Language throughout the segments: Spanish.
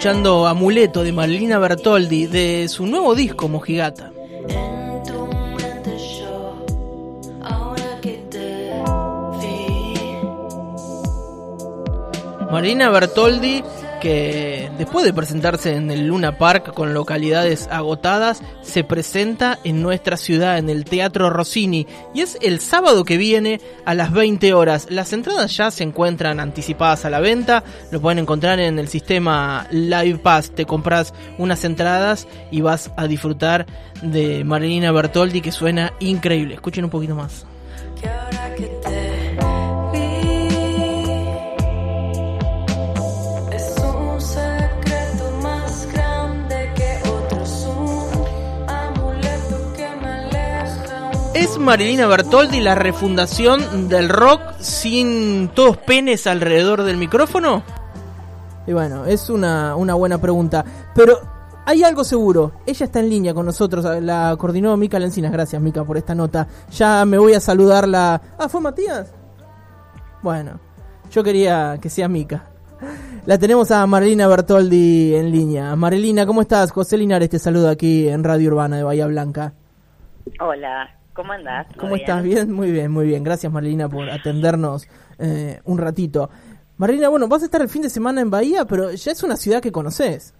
Escuchando Amuleto de Marlina Bertoldi de su nuevo disco Mojigata. Marina Bertoldi que después de presentarse en el Luna Park con localidades agotadas, se presenta en nuestra ciudad, en el Teatro Rossini, y es el sábado que viene a las 20 horas. Las entradas ya se encuentran anticipadas a la venta, lo pueden encontrar en el sistema Live Pass, te compras unas entradas y vas a disfrutar de Marina Bertoldi que suena increíble. Escuchen un poquito más. ¿Es Marilina Bertoldi la refundación del rock sin todos penes alrededor del micrófono? Y bueno, es una, una buena pregunta. Pero hay algo seguro. Ella está en línea con nosotros. La coordinó Mica Lencinas. Gracias, Mica, por esta nota. Ya me voy a saludarla. Ah, ¿fue Matías? Bueno, yo quería que sea Mica. La tenemos a Marilina Bertoldi en línea. Marilina, ¿cómo estás? José Linares te saluda aquí en Radio Urbana de Bahía Blanca. Hola, ¿Cómo andás? ¿Cómo estás? Bien, muy bien, muy bien. Gracias, Marlina, por atendernos eh, un ratito. Marlina, bueno, vas a estar el fin de semana en Bahía, pero ya es una ciudad que conoces.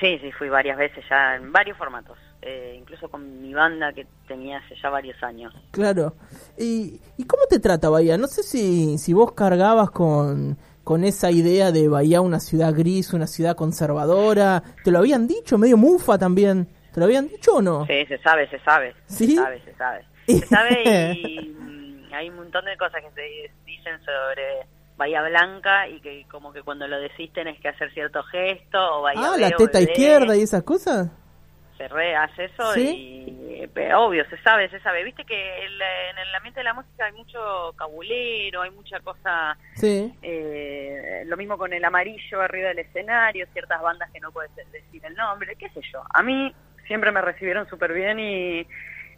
Sí, sí, fui varias veces ya en varios formatos, eh, incluso con mi banda que tenía hace ya varios años. Claro. ¿Y, y cómo te trata Bahía? No sé si, si vos cargabas con, con esa idea de Bahía una ciudad gris, una ciudad conservadora. ¿Te lo habían dicho? Medio mufa también. ¿Te lo habían dicho o no? Sí, se sabe, se sabe. ¿Sí? Se sabe, se sabe. Se sabe y mm, hay un montón de cosas que se dicen sobre Bahía Blanca y que como que cuando lo decís tenés que hacer cierto gesto o Bahía Ah, la teta izquierda y esas cosas. Se re hace eso y obvio, se sabe, se sabe. Viste que en el ambiente de la música hay mucho cabulero, hay mucha cosa... Sí. Eh, lo mismo con el amarillo arriba del escenario, ciertas bandas que no puedes decir el nombre, qué sé yo. A mí siempre me recibieron súper bien y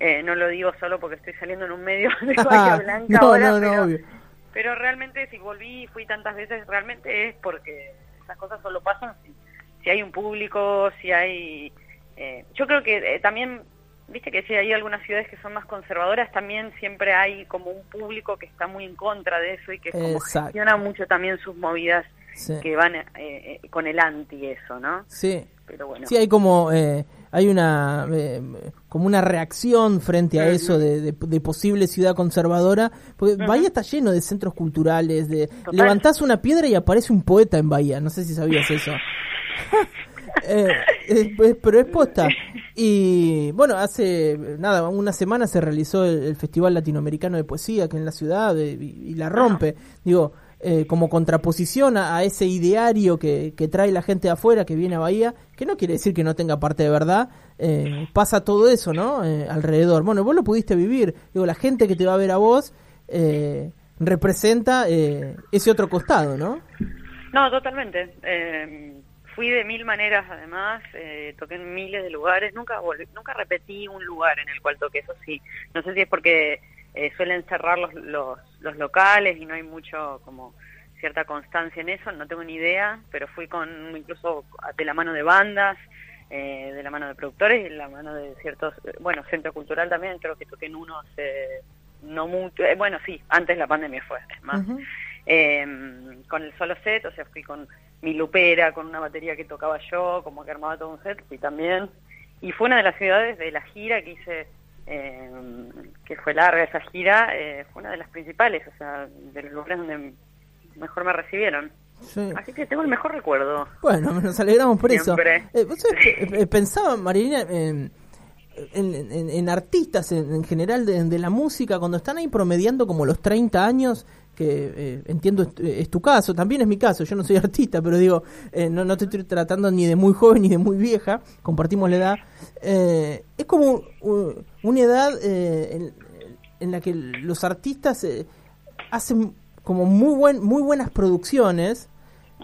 eh, no lo digo solo porque estoy saliendo en un medio de Bahía Blanca ahora, pero, pero, realmente si volví y fui tantas veces, realmente es porque esas cosas solo pasan si, si hay un público, si hay... Eh, yo creo que eh, también, viste que si hay algunas ciudades que son más conservadoras, también siempre hay como un público que está muy en contra de eso y que como gestiona mucho también sus movidas que van con el anti eso, ¿no? Sí. Pero bueno. Sí, hay como hay una eh, como una reacción frente a eso de, posible ciudad conservadora, porque Bahía está lleno de centros culturales, de levantás una piedra y aparece un poeta en Bahía, no sé si sabías eso. Eh, pero es posta. Y bueno, hace nada, una semana se realizó el, Festival Latinoamericano de Poesía que en la ciudad y, la rompe. Digo, eh, como contraposición a, ese ideario que, trae la gente de afuera que viene a Bahía, que no quiere decir que no tenga parte de verdad, eh, pasa todo eso, ¿no? Eh, alrededor. Bueno, vos lo pudiste vivir, digo, la gente que te va a ver a vos representa ese otro costado, ¿no? No, totalmente. fui de mil maneras, además, toqué en miles de lugares, nunca nunca repetí un lugar en el cual toqué, eso sí. No sé si es porque eh, suelen cerrar los, los, los, locales y no hay mucho como cierta constancia en eso, no tengo ni idea, pero fui con incluso de la mano de bandas, eh, de la mano de productores y de la mano de ciertos, bueno, centro cultural también, creo que toqué en uno hace no mucho, eh, bueno, sí, antes la pandemia fue, es más, em, con el solo set, o sea, fui con mi lupera, con una batería que tocaba yo, como que armaba todo un set, fui también, y fue una de las ciudades de la gira que hice eh, que fue larga esa gira, eh, fue una de las principales, o sea, de los lugares donde mejor me recibieron. Así que tengo el mejor recuerdo. Bueno, nos alegramos por eso. Eh, eh, pensaba, Marilina, en, en, artistas en, general de, de, la música, cuando están ahí promediando como los 30 años, que eh, entiendo es, tu caso, también es mi caso, yo no soy artista, pero digo, eh, no, no te estoy tratando ni de muy joven ni de muy vieja, compartimos la edad, eh, es como una edad en, en, la que los artistas hacen como muy, buen, muy buenas producciones,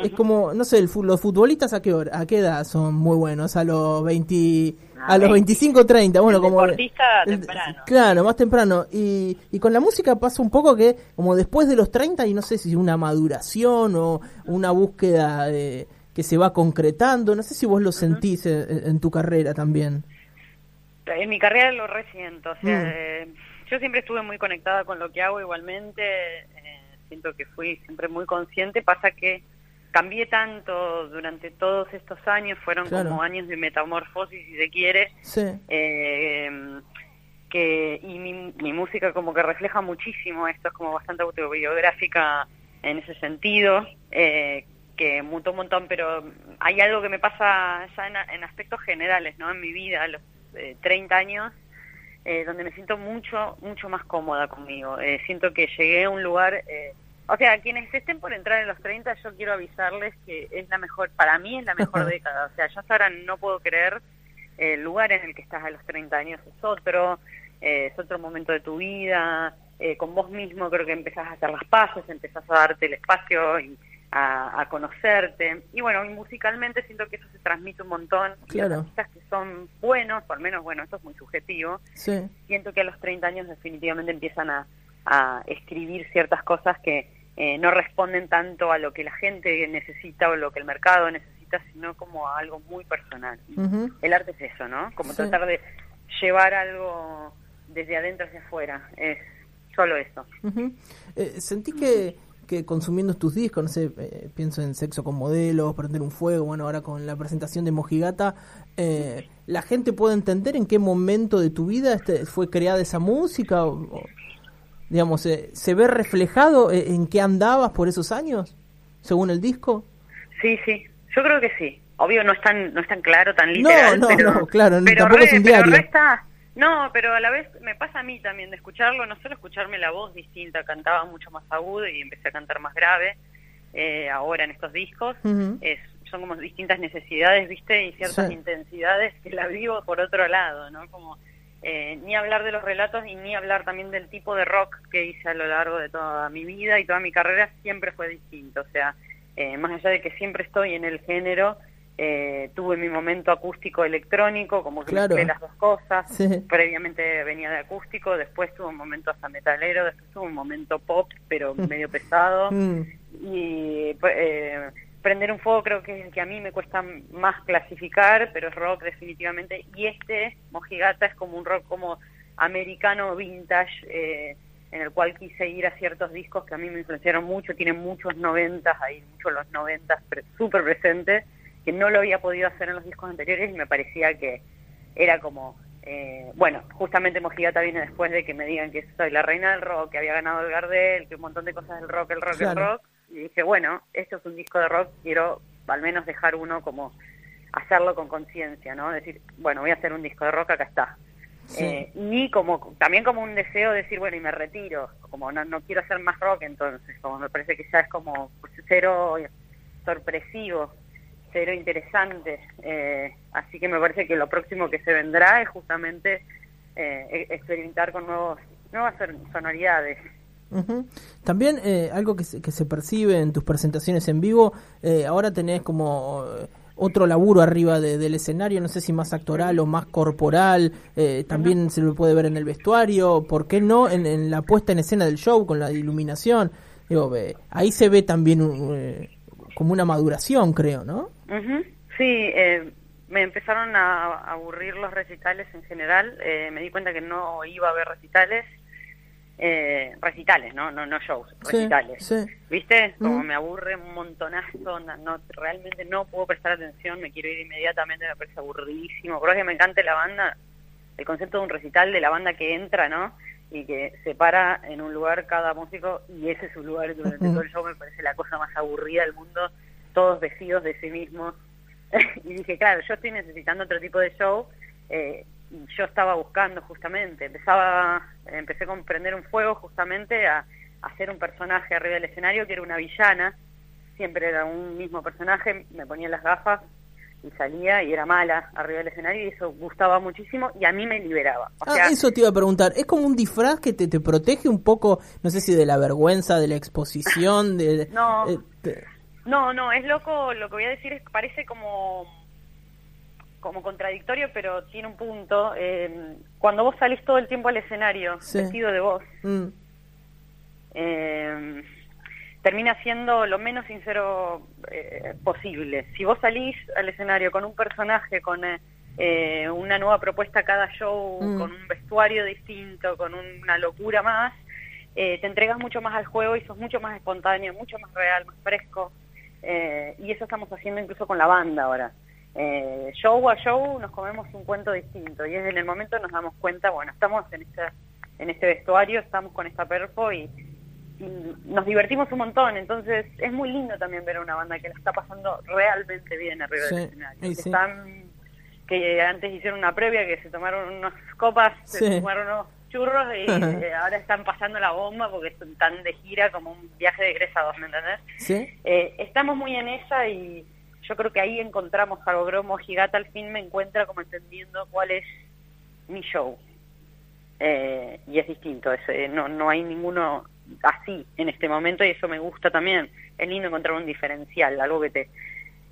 es como, no sé, los futbolistas a qué hora, a qué edad son muy buenos, a los 20, a los 25, 30, bueno, como... Deportista temprano. Claro, más temprano. Y, y con la música pasa un poco que, como después de los 30, y no sé si una maduración o una búsqueda de, que se va concretando. No sé si vos lo sentís en, tu carrera también. En mi carrera lo resiento. O sea, mm. yo siempre estuve muy conectada con lo que hago igualmente. Eh, siento que fui siempre muy consciente. Pasa que cambié tanto durante todos estos años, fueron como años de metamorfosis, si se quiere. Sí. Eh, que, y mi, mi música como que refleja muchísimo esto, es como bastante autobiográfica en ese sentido, eh, que mutó un montón, pero hay algo que me pasa ya en, aspectos generales, ¿no? En mi vida, a los 30 eh, años, eh, donde me siento mucho, mucho más cómoda conmigo. Eh, siento que llegué a un lugar, o sea, quienes estén por entrar en los 30, yo quiero avisarles que es la mejor, para mí es la mejor década. O sea, yo hasta ahora no puedo creer el lugar en el que estás a los 30 años es otro, es otro momento de tu vida, con vos mismo creo que empezás a hacer las paces, empezás a darte el espacio y a, conocerte. Y bueno, musicalmente siento que eso se transmite un montón. Claro. artistas que son buenos, por al menos, bueno, esto es muy subjetivo. Siento que a los 30 años definitivamente empiezan a, escribir ciertas cosas que eh, no responden tanto a lo que la gente necesita o lo que el mercado necesita, sino como a algo muy personal. El arte es eso, ¿no? Como tratar de llevar algo desde adentro hacia afuera. Es solo eso. Eh, ¿Sentí que que consumiendo tus discos, no sé, eh, pienso en Sexo con Modelos, Prender un Fuego, bueno, ahora con la presentación de Mojigata, eh, ¿la gente puede entender en qué momento de tu vida este, fue creada esa música? O, digamos, eh, ¿se ve reflejado en qué andabas por esos años, según el disco? Sí, sí, yo creo que sí. Obvio no es tan, no es tan claro, tan literal. No, no, pero, no, claro, tampoco es un diario. No, pero a la vez me pasa a mí también de escucharlo, no solo escucharme la voz distinta, cantaba mucho más agudo y empecé a cantar más grave eh, ahora en estos discos. es, son como distintas necesidades, ¿viste? Y ciertas intensidades que la vivo por otro lado, ¿no? Como eh, ni hablar de los relatos y ni hablar también del tipo de rock que hice a lo largo de toda mi vida y toda mi carrera siempre fue distinto. O sea, eh, más allá de que siempre estoy en el género, eh, tuve mi momento acústico electrónico, como que claro. las dos cosas. Previamente venía de acústico, después tuve un momento hasta metalero, después tuve un momento pop, pero medio pesado. Mm. Y eh, prender un fuego creo que es el que a mí me cuesta más clasificar, pero es rock definitivamente. Y este, Mojigata, es como un rock como americano vintage. Eh, en el cual quise ir a ciertos discos que a mí me influenciaron mucho, tienen muchos noventas, hay muchos los noventas súper presentes, que no lo había podido hacer en los discos anteriores y me parecía que era como, eh, bueno, justamente Mojigata viene después de que me digan que soy la reina del rock, que había ganado el Gardel, que un montón de cosas del rock, el rock, el rock, y dije, bueno, esto es un disco de rock, quiero al menos dejar uno como hacerlo con conciencia, ¿no? Decir, bueno, voy a hacer un disco de rock, acá está. Eh, ni como también como un deseo de decir bueno y me retiro como no, no quiero hacer más rock entonces como me parece que ya es como cero sorpresivo cero interesante. Eh, así que me parece que lo próximo que se vendrá es justamente eh, e-, experimentar con nuevos, nuevas sonoridades. También eh, algo que se, que se percibe en tus presentaciones en vivo, ahora tenés como otro laburo arriba del escenario, no sé si más actoral o más corporal, también se lo puede ver en el vestuario, ¿por qué no en, la puesta en escena del show con la iluminación? Digo, ahí se ve también como una maduración, creo, ¿no? Sí, eh, me empezaron a aburrir los recitales en general. Eh, me di cuenta que no iba a haber recitales. Eh, recitales, ¿no? No, no shows, recitales. ¿Viste? Como me aburre un montonazo, no, realmente no puedo prestar atención, me quiero ir inmediatamente, me parece aburridísimo. Es que me encanta la banda, el concepto de un recital de la banda que entra, ¿no? Y que se para en un lugar cada músico y ese es su lugar durante todo el show, me parece la cosa más aburrida del mundo todos vestidos de sí mismos. y dije, claro, yo estoy necesitando otro tipo de show. Eh, yo estaba buscando justamente, empezaba, empecé con Prender un Fuego justamente a, hacer un personaje arriba del escenario que era una villana, siempre era un mismo personaje, me ponía las gafas y salía y era mala arriba del escenario y eso gustaba muchísimo y a mí me liberaba. ah, eso te iba a preguntar, ¿es como un disfraz que te, te protege un poco, no sé si de la vergüenza, de la exposición, de... no. Eh, no, no, es loco, lo que voy a decir es parece como como contradictorio, pero tiene un punto. Eh, cuando vos salís todo el tiempo al escenario, vestido de vos, mm. eh, termina siendo lo menos sincero eh, posible. Si vos salís al escenario con un personaje, con eh, una nueva propuesta cada show, mm. con un vestuario distinto, con una locura más, te entregas mucho más al juego y sos mucho más espontáneo, mucho más real, más fresco. y eso estamos haciendo incluso con la banda ahora. Show a show nos comemos un cuento distinto y es en el momento nos damos cuenta, bueno, estamos en este, en este vestuario, estamos con esta perfo y, nos divertimos un montón, entonces es muy lindo también ver a una banda que la está pasando realmente bien arriba del escenario. que, están, que antes hicieron una previa, que se tomaron unas copas, se tomaron unos churros y eh, ahora están pasando la bomba porque están de gira como un viaje de egresados, ¿me entendés? Eh, estamos muy en esa y yo creo que ahí encontramos algo Gromo Gigata al fin me encuentra como entendiendo cuál es mi show. Eh, y es distinto, es, no, no hay ninguno así en este momento y eso me gusta también. Es lindo encontrar un diferencial, algo que te,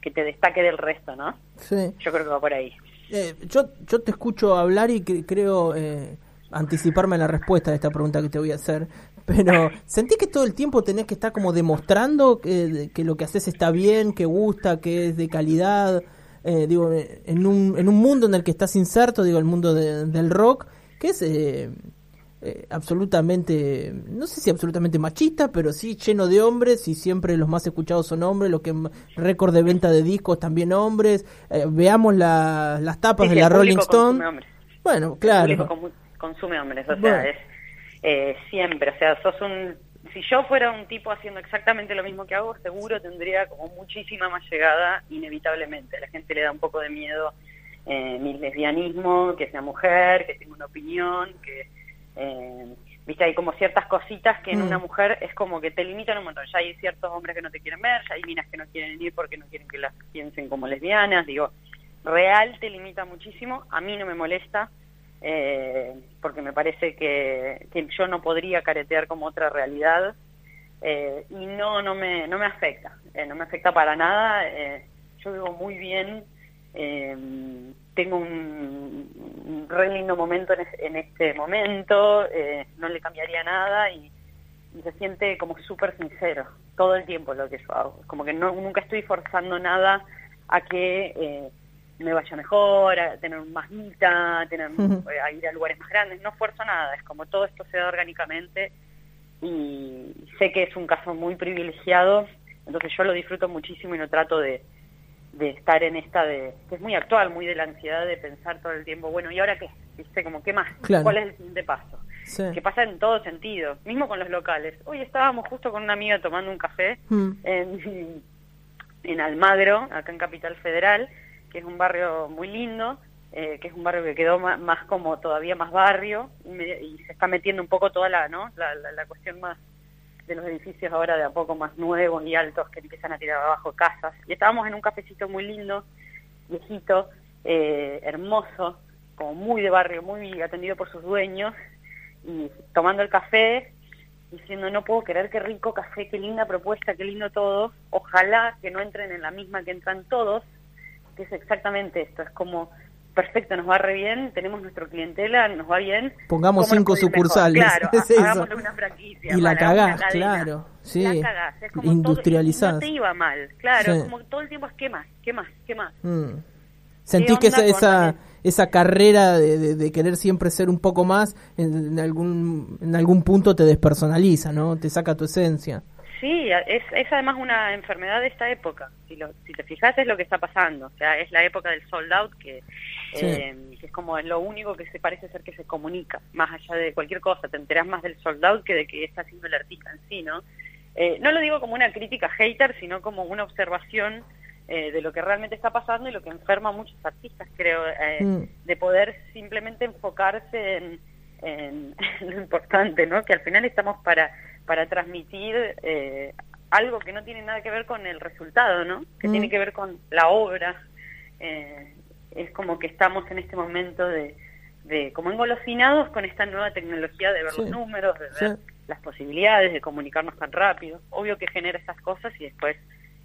que te destaque del resto, ¿no? Sí. Yo creo que va por ahí. Eh, yo, yo te escucho hablar y creo eh, anticiparme a la respuesta de esta pregunta que te voy a hacer, pero ¿sentí que todo el tiempo tenés que estar como demostrando que, que lo que haces está bien, que gusta, que es de calidad? Eh, digo, en un, en un mundo en el que estás inserto, digo, el mundo del rock, que es eh, eh, absolutamente, no sé si absolutamente machista, pero sí lleno de hombres y siempre los más escuchados son hombres, lo que récord de venta de discos también hombres. Eh, veamos las tapas de la Rolling Stone. Bueno, claro. El consume hombres, o sea, es eh, siempre, o sea, sos un si yo fuera un tipo haciendo exactamente lo mismo que hago, seguro tendría como muchísima más llegada, inevitablemente. A la gente le da un poco de miedo eh, mi lesbianismo, que sea mujer, que tenga una opinión, que eh, Viste, hay como ciertas cositas que en una mm. mujer es como que te limitan un montón. Ya hay ciertos hombres que no te quieren ver, ya hay minas que no quieren ir porque no quieren que las piensen como lesbianas. Digo, real te limita muchísimo. A mí no me molesta eh, porque me parece que, yo no podría caretear como otra realidad eh, y no, no, me, no me afecta. Eh, no me afecta para nada. Yo vivo muy bien. Tengo un, re lindo momento en, este momento, no le cambiaría nada y, se siente como súper sincero todo el tiempo lo que yo hago. Como que no, nunca estoy forzando nada a que me vaya mejor, a tener más guita, a, tener, a ir a lugares más grandes, no esfuerzo nada, es como todo esto se da orgánicamente y sé que es un caso muy privilegiado, entonces yo lo disfruto muchísimo y no trato de de estar en esta de que es muy actual, muy de la ansiedad de pensar todo el tiempo, bueno, ¿y ahora qué? ¿Viste? Como, ¿qué más? ¿Cuál es el siguiente paso? Que pasa en todo sentido, mismo con los locales. Hoy estábamos justo con una amiga tomando un café mm. en, en Almagro, acá en Capital Federal, que es un barrio muy lindo, eh, que es un barrio que quedó más, como todavía más barrio y, se está metiendo un poco toda la, ¿no? la, cuestión más de los edificios ahora de a poco más nuevos y altos que empiezan a tirar abajo casas. Y estábamos en un cafecito muy lindo, viejito, eh, hermoso, como muy de barrio, muy atendido por sus dueños, y tomando el café, diciendo, no puedo creer qué rico café, qué linda propuesta, qué lindo todo, ojalá que no entren en la misma que entran todos, que es exactamente esto, es como perfecto, nos va re bien, tenemos nuestro clientela, nos va bien. Pongamos cinco sucursales. Claro, es una franquicia. Y la cagás, claro. Sí. La cagás. Es como Industrializás. no te iba mal, claro. como como todo el tiempo es qué más, qué más, qué más. Mm. Sentís que esa, esa, esa carrera de, de, querer siempre ser un poco más, en, algún, en algún punto te despersonaliza, ¿no? Te saca tu esencia. Sí, es, es además una enfermedad de esta época. Si, lo, si te fijas es lo que está pasando. O sea, es la época del sold out que, eh, es como lo único que se parece ser que se comunica. Más allá de cualquier cosa, te enteras más del sold out que de que está haciendo el artista en sí, ¿no? Eh, no lo digo como una crítica hater, sino como una observación eh, de lo que realmente está pasando y lo que enferma a muchos artistas, creo, mm. de poder simplemente enfocarse en, en, lo importante, ¿no? Que al final estamos para para transmitir eh, algo que no tiene nada que ver con el resultado, ¿no? Que tiene mm. que ver con la obra. Eh, es como que estamos en este momento de, de como engolosinados con esta nueva tecnología de ver los números, de ver las posibilidades de comunicarnos tan rápido. Obvio que genera estas cosas y después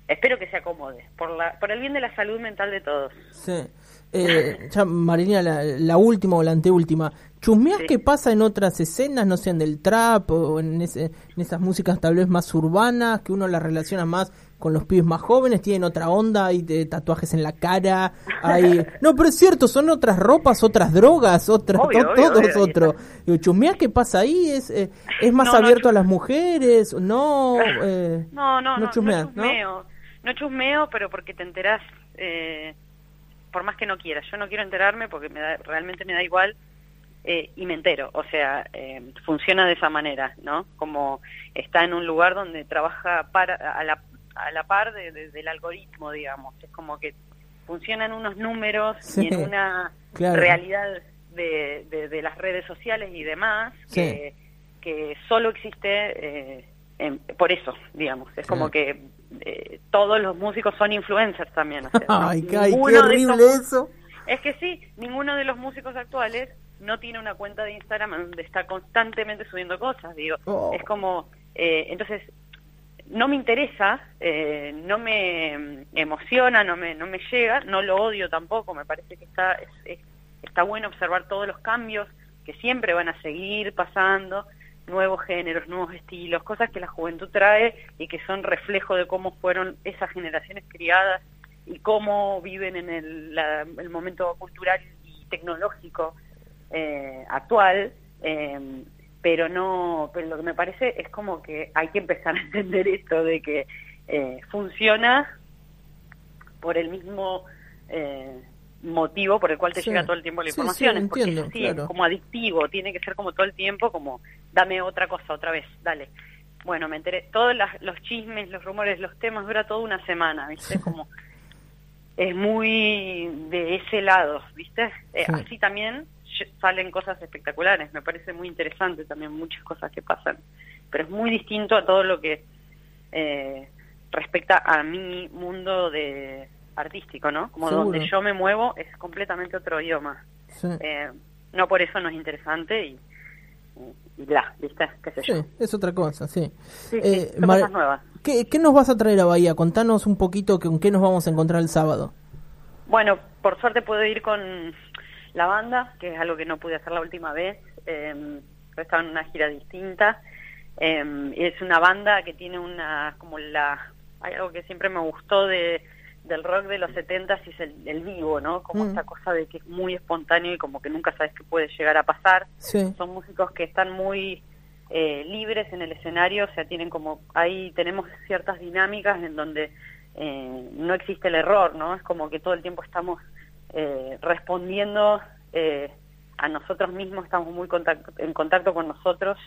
espero que se acomode, por, la, por el bien de la salud mental de todos. Sí. Eh, ya, Marilina, la, última o la anteúltima. ¿Chusmeás qué pasa en otras escenas, no sé, en el trap o en, ese, en esas músicas tal vez más urbanas, que uno las relaciona más con los pibes más jóvenes? ¿Tienen otra onda? ¿Hay tatuajes en la cara? hay No, pero es cierto, son otras ropas, otras drogas, otras, todo es otro. ¿Chusmeás qué pasa ahí? ¿Es, eh, es más abierto a las mujeres? No, eh, no, no, no, no, chusmeo. No chusmeo, pero porque te enterás... Eh por más que no quiera. Yo no quiero enterarme porque me da, realmente me da igual eh, y me entero. O sea, eh, funciona de esa manera, ¿no? Como está en un lugar donde trabaja para, a, la, a la par del algoritmo, digamos. Es como que funcionan unos números y en una realidad de, de, las redes sociales y demás que, que solo existe eh, por eso, digamos. Es como que eh, todos los músicos son influencers también. Ay, qué horrible eso. Es que sí, ninguno de los músicos actuales no tiene una cuenta de Instagram donde está constantemente subiendo cosas, digo. Oh. Es como, eh, entonces, no me interesa, eh, no me emociona, no me, no me llega, no lo odio tampoco, me parece que está, está bueno observar todos los cambios que siempre van a seguir pasando nuevos géneros, nuevos estilos, cosas que la juventud trae y que son reflejo de cómo fueron esas generaciones criadas y cómo viven en el, momento cultural y tecnológico eh, actual. Em, pero no, pero lo que me parece es como que hay que empezar a entender esto de que eh, funciona por el mismo eh, motivo por el cual te llega todo el tiempo la información. Sí, entiendo, es como adictivo, tiene que ser como todo el tiempo, como dame otra cosa otra vez, dale. Bueno, me enteré, todos los chismes, los rumores, los temas, dura toda una semana, ¿viste? Como es muy de ese lado, ¿viste? Eh, así también salen cosas espectaculares, me parece muy interesante también muchas cosas que pasan, pero es muy distinto a todo lo que eh, respecta a mi mundo de artístico, ¿no? Como donde yo me muevo es completamente otro idioma. Eh, no por eso no es interesante y, y bla, ¿viste? ¿Qué sé yo? es otra cosa, sí. eh, cosas nuevas. ¿qué, ¿Qué nos vas a traer a Bahía? Contanos un poquito con qué nos vamos a encontrar el sábado. Bueno, por suerte puedo ir con la banda, que es algo que no pude hacer la última vez. Eh, estaba en una gira distinta. Eh, es una banda que tiene una, como la, hay algo que siempre me gustó de del rock de los 70 es el, vivo, ¿no? Como esa cosa de que es muy espontáneo y como que nunca sabes qué puede llegar a pasar. Son músicos que están muy eh, libres en el escenario, o sea, tienen como, ahí tenemos ciertas dinámicas en donde eh, no existe el error, ¿no? Es como que todo el tiempo estamos eh, respondiendo a nosotros mismos, estamos muy en contacto con nosotros.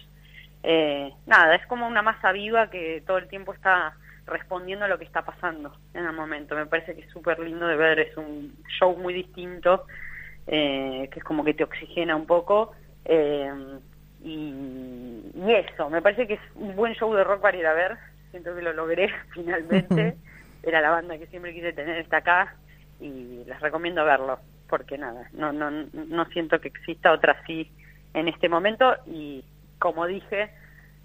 nada, es como una masa viva que todo el tiempo está respondiendo a lo que está pasando en el momento. Me parece que es súper lindo de ver, es un show muy distinto, eh, que es como que te oxigena un poco. Eh, y, eso, me parece que es un buen show de rock para ir a ver. Siento que lo logré finalmente. Era la banda que siempre quise tener, está acá y les recomiendo verlo, porque nada, no, no, no siento que exista otra así en este momento y como dije,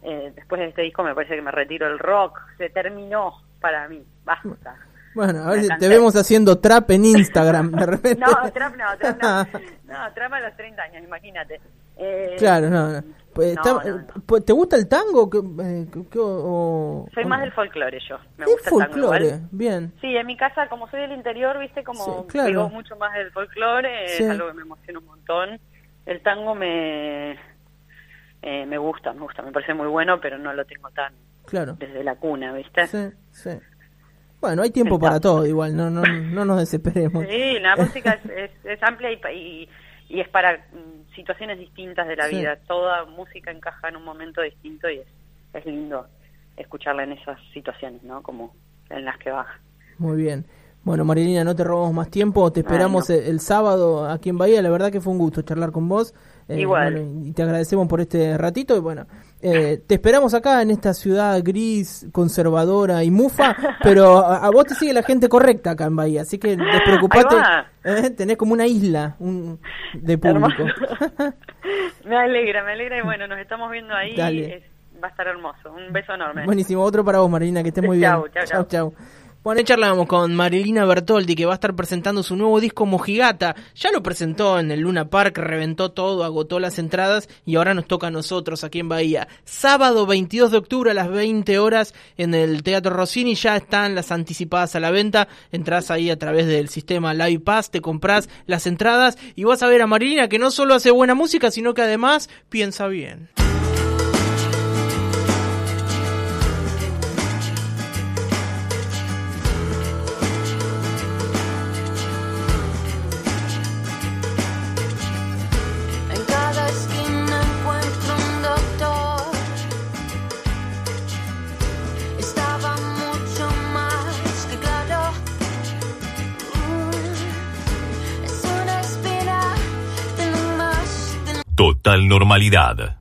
eh, después de este disco me parece que me retiro el rock, se terminó para mí, basta. Bueno, a ver si te vemos haciendo trap en Instagram de repente. no, trap no, trap no. No, trap a los 30 años, imagínate. Eh, claro, no. Pues, pues, ¿Te gusta el tango? Eh, soy más del folclore yo. Me gusta el folclore, bien. Sí, en mi casa, como soy del interior, viste, como digo mucho más del folclore, es algo que me emociona un montón. El tango me eh, me gusta, me gusta, me parece muy bueno, pero no lo tengo tan claro. desde la cuna, ¿viste? Sí, sí. Bueno, hay tiempo para todo igual, no, no, no nos desesperemos. Sí, la música es, es, amplia y, y, es para mm, situaciones distintas de la vida. Toda música encaja en un momento distinto y es, es lindo escucharla en esas situaciones, ¿no? Como en las que baja. Muy bien. Bueno, Marilina, no te robamos más tiempo, te esperamos el, sábado aquí en Bahía, la verdad que fue un gusto charlar con vos. Eh, Igual. y te agradecemos por este ratito y bueno, eh, te esperamos acá en esta ciudad gris, conservadora y mufa, pero a, vos te sigue la gente correcta acá en Bahía, así que despreocupate, eh, tenés como una isla un, de público. me alegra, me alegra y bueno, nos estamos viendo ahí. va a estar hermoso. Un beso enorme. Buenísimo, otro para vos, Marilina, que estés muy bien. Chau, chau, chau. Bueno, charlamos con Marilina Bertoldi, que va a estar presentando su nuevo disco Mojigata. Ya lo presentó en el Luna Park, reventó todo, agotó las entradas y ahora nos toca a nosotros aquí en Bahía. Sábado 22 de octubre a las 20 horas en el Teatro Rossini ya están las anticipadas a la venta. Entrás ahí a través del sistema Live Pass, te compras las entradas y vas a ver a Marilina que no solo hace buena música, sino que además piensa bien. Total normalidad.